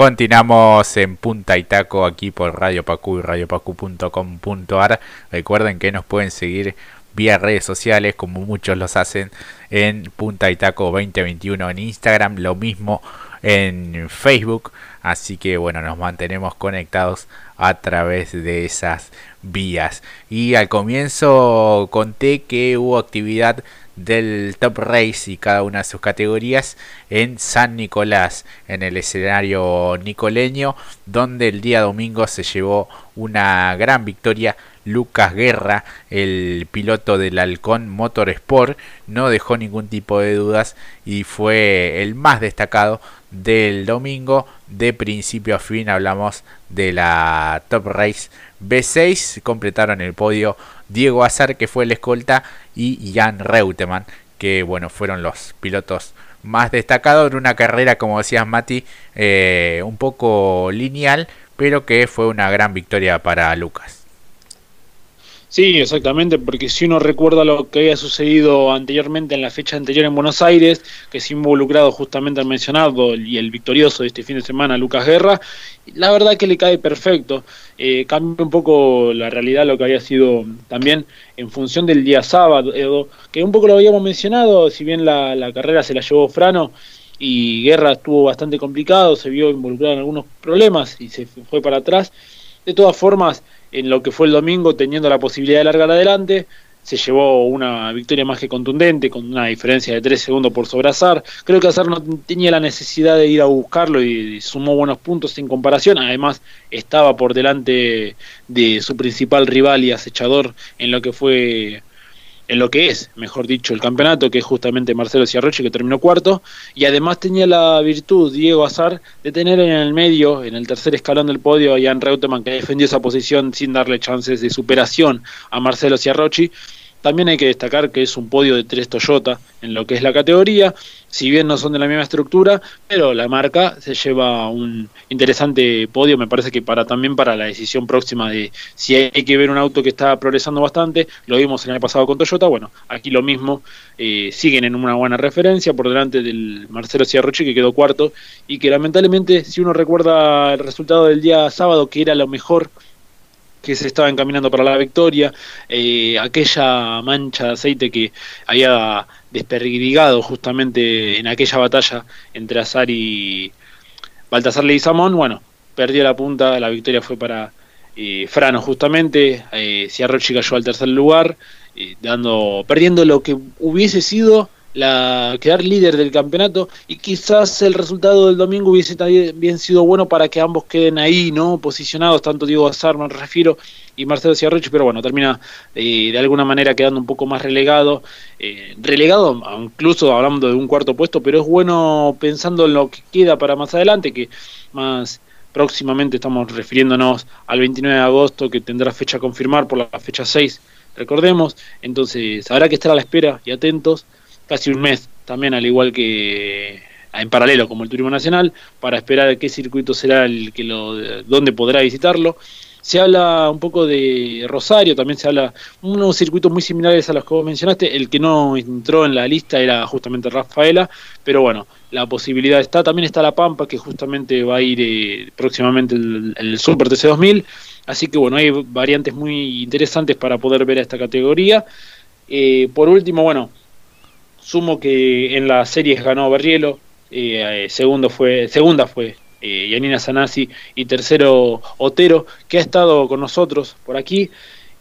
Continuamos en Punta y Taco aquí por Radio Pacu y radiopacu.com.ar. Recuerden que nos pueden seguir vía redes sociales como muchos los hacen en Punta y Taco 2021 en Instagram, lo mismo en Facebook. Así que bueno, nos mantenemos conectados a través de esas vías. Y al comienzo conté que hubo actividad del Top Race y cada una de sus categorías en San Nicolás, en el escenario nicoleño, donde el día domingo se llevó una gran victoria. Lucas Guerra, el piloto del Halcón Motorsport, no dejó ningún tipo de dudas y fue el más destacado del domingo. De principio a fin hablamos de la Top Race B6. Completaron el podio Diego Azar, que fue el escolta, y Jan Reutemann, que bueno, fueron los pilotos más destacados en una carrera, como decías Mati, eh, un poco lineal, pero que fue una gran victoria para Lucas. Sí, exactamente, porque si uno recuerda lo que había sucedido anteriormente en la fecha anterior en Buenos Aires, que se involucrado justamente al mencionado y el victorioso de este fin de semana, Lucas Guerra, la verdad que le cae perfecto. Eh, cambia un poco la realidad lo que había sido también en función del día sábado, que un poco lo habíamos mencionado, si bien la, la carrera se la llevó Frano y Guerra estuvo bastante complicado, se vio involucrado en algunos problemas y se fue para atrás. De todas formas, en lo que fue el domingo, teniendo la posibilidad de largar adelante, se llevó una victoria más que contundente, con una diferencia de 3 segundos por sobrazar. Creo que Azar no tenía la necesidad de ir a buscarlo y sumó buenos puntos en comparación. Además, estaba por delante de su principal rival y acechador en lo que fue en lo que es, mejor dicho, el campeonato, que es justamente Marcelo Ciarroche, que terminó cuarto, y además tenía la virtud, Diego Azar, de tener en el medio, en el tercer escalón del podio, a Jan Reutemann, que defendió esa posición sin darle chances de superación a Marcelo Ciarrochi. También hay que destacar que es un podio de tres Toyota en lo que es la categoría, si bien no son de la misma estructura, pero la marca se lleva un interesante podio, me parece que para también para la decisión próxima de si hay que ver un auto que está progresando bastante, lo vimos el año pasado con Toyota, bueno, aquí lo mismo, eh, siguen en una buena referencia por delante del Marcelo Ciarroche que quedó cuarto y que lamentablemente si uno recuerda el resultado del día sábado que era lo mejor que se estaba encaminando para la victoria, eh, aquella mancha de aceite que había desperdigado justamente en aquella batalla entre Azar y Baltasar Leguizamón, bueno, perdió la punta, la victoria fue para eh, Frano justamente, eh, Ciarrochi cayó al tercer lugar, eh, dando, perdiendo lo que hubiese sido la quedar líder del campeonato y quizás el resultado del domingo hubiese también sido bueno para que ambos queden ahí, ¿no? Posicionados, tanto Diego Azar, me refiero, y Marcelo Ciarrochi, pero bueno, termina eh, de alguna manera quedando un poco más relegado, eh, relegado incluso hablando de un cuarto puesto, pero es bueno pensando en lo que queda para más adelante, que más próximamente estamos refiriéndonos al 29 de agosto, que tendrá fecha a confirmar por la fecha 6, recordemos, entonces habrá que estar a la espera y atentos casi un mes también, al igual que en paralelo como el Turismo Nacional, para esperar qué circuito será el que lo, dónde podrá visitarlo. Se habla un poco de Rosario, también se habla unos circuitos muy similares a los que vos mencionaste. El que no entró en la lista era justamente Rafaela, pero bueno, la posibilidad está. También está La Pampa, que justamente va a ir eh, próximamente el, Super TC2000. Así que bueno, hay variantes muy interesantes para poder ver a esta categoría. Eh, por último, bueno, Sumo que en las series ganó Berrielo, eh, segundo fue, segunda fue eh, Yanina Sanasi y tercero Otero, que ha estado con nosotros por aquí.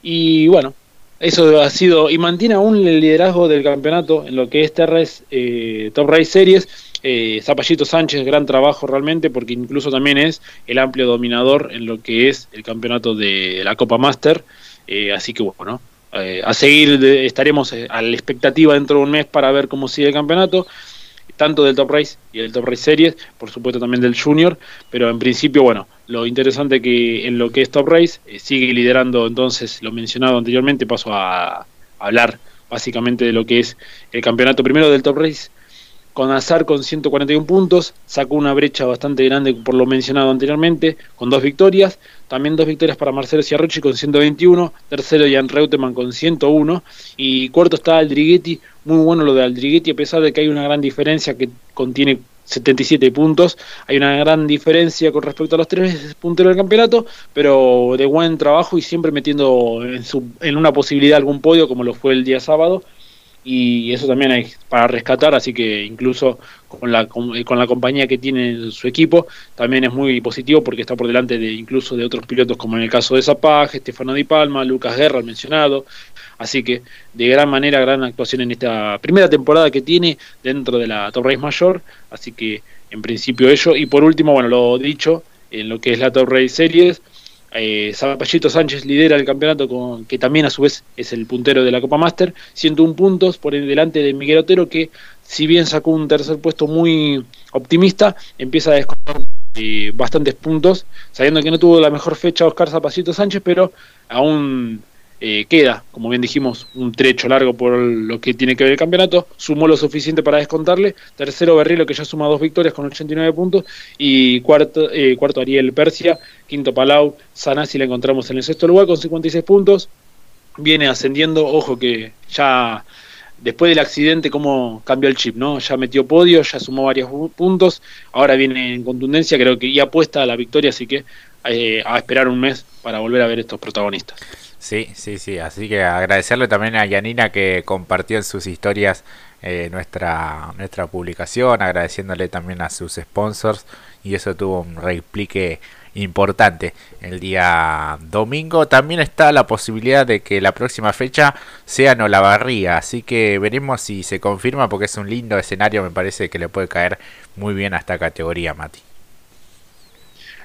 Y bueno, eso ha sido, y mantiene aún el liderazgo del campeonato en lo que es TRS, eh, Top Race Series. Eh, Zapallito Sánchez, gran trabajo realmente, porque incluso también es el amplio dominador en lo que es el campeonato de la Copa Master. Eh, así que bueno, eh, a seguir, estaremos eh, a la expectativa dentro de un mes para ver cómo sigue el campeonato, tanto del Top Race y del Top Race Series, por supuesto también del Junior, pero en principio, bueno, lo interesante que en lo que es Top Race eh, sigue liderando entonces lo mencionado anteriormente, paso a hablar básicamente de lo que es el campeonato primero del Top Race con Azar con 141 puntos, sacó una brecha bastante grande por lo mencionado anteriormente, con dos victorias, también dos victorias para Marcelo Ciarrochi con 121, tercero Jan Reutemann con 101 y cuarto está Aldriguetti, muy bueno lo de Aldriguetti a pesar de que hay una gran diferencia que contiene 77 puntos. Hay una gran diferencia con respecto a los tres punteros del campeonato, pero de buen trabajo y siempre metiendo en, su, en una posibilidad algún podio, como lo fue el día sábado y eso también hay para rescatar, así que incluso con la, con, la compañía que tiene su equipo, también es muy positivo porque está por delante de incluso de otros pilotos como en el caso de Zapag, Estefano Di Palma, Lucas Guerra, mencionado, así que de gran manera, gran actuación en esta primera temporada que tiene dentro de la Top Race Mayor, así que en principio ello, y por último, bueno, lo dicho, en lo que es la Top Series, eh, Sánchez lidera el campeonato, con, que también a su vez es el puntero de la Copa Master, 101 puntos por delante de Miguel Otero, que si bien sacó un tercer puesto muy optimista, empieza a descontar eh, bastantes puntos, sabiendo que no tuvo la mejor fecha Oscar Zapallito Sánchez, pero aún eh, queda, como bien dijimos, un trecho largo por lo que tiene que ver el campeonato. Sumó lo suficiente para descontarle. Tercero Berrilo, que ya suma dos victorias con 89 puntos. Y cuarto, eh, cuarto Ariel Persia. Quinto Palau. Sanasi la encontramos en el sexto lugar con 56 puntos. Viene ascendiendo. Ojo que ya después del accidente, cómo cambió el chip, ¿no? Ya metió podio, ya sumó varios puntos. Ahora viene en contundencia, creo que ya apuesta a la victoria. Así que eh, a esperar un mes para volver a ver estos protagonistas. Sí, sí, sí. Así que agradecerle también a Yanina que compartió en sus historias eh, nuestra, nuestra publicación, agradeciéndole también a sus sponsors y eso tuvo un replique importante el día domingo. También está la posibilidad de que la próxima fecha sea no la barría, así que veremos si se confirma porque es un lindo escenario, me parece que le puede caer muy bien a esta categoría, Mati.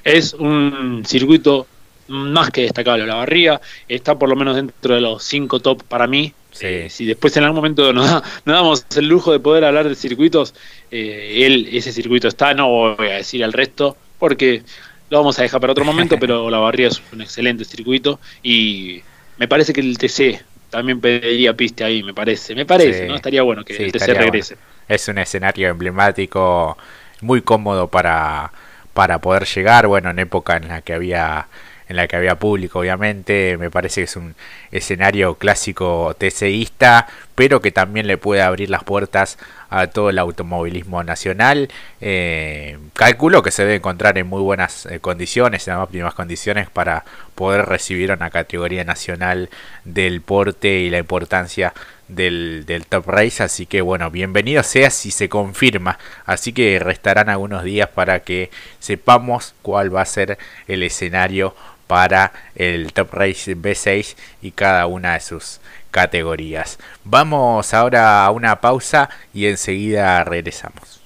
Es un circuito más que destacable. La barría está por lo menos dentro de los cinco top para mí. Eh, si después en algún momento nos, damos el lujo de poder hablar de circuitos, eh, él, ese circuito está, no voy a decir el resto, porque lo vamos a dejar para otro momento, pero la barría es un excelente circuito y me parece que el TC también pediría piste ahí, me parece, me parece, ¿no? Estaría bueno que el TC regrese. Es un escenario emblemático, muy cómodo para, para poder llegar, bueno, en época en la que había en la que había público, obviamente. Me parece que es un escenario clásico TCista, pero que también le puede abrir las puertas a todo el automovilismo nacional. Eh, calculo que se debe encontrar en muy buenas eh, condiciones, en óptimas condiciones para poder recibir una categoría nacional del porte y la importancia del, del, Top Race. Así que bueno, bienvenido sea si se confirma. Así que restarán algunos días para que sepamos cuál va a ser el escenario para el Top Race B6 y cada una de sus categorías. Vamos ahora a una pausa y enseguida regresamos.